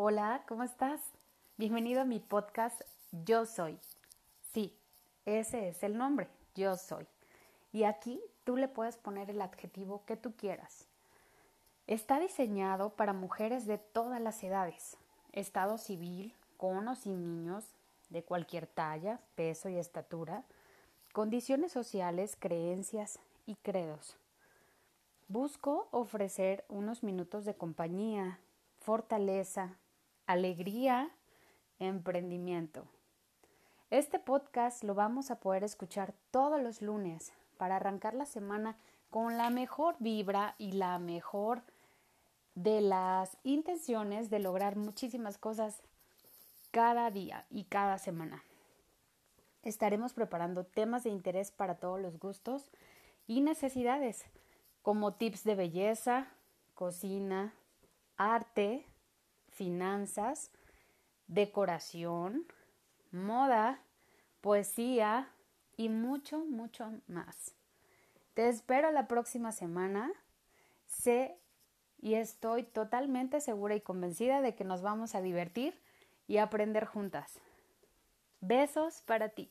Hola, ¿cómo estás? Bienvenido a mi podcast Yo Soy. Sí, ese es el nombre, Yo Soy. Y aquí tú le puedes poner el adjetivo que tú quieras. Está diseñado para mujeres de todas las edades, estado civil, con o sin niños, de cualquier talla, peso y estatura, condiciones sociales, creencias y credos. Busco ofrecer unos minutos de compañía, fortaleza, alegría, emprendimiento. Este podcast lo vamos a poder escuchar todos los lunes para arrancar la semana con la mejor vibra y la mejor de las intenciones de lograr muchísimas cosas cada día y cada semana. Estaremos preparando temas de interés para todos los gustos y necesidades, como tips de belleza, cocina, arte, finanzas, decoración, moda, poesía y mucho, mucho más. Te espero la próxima semana. Sé y estoy totalmente segura y convencida de que nos vamos a divertir y aprender juntas. Besos para ti.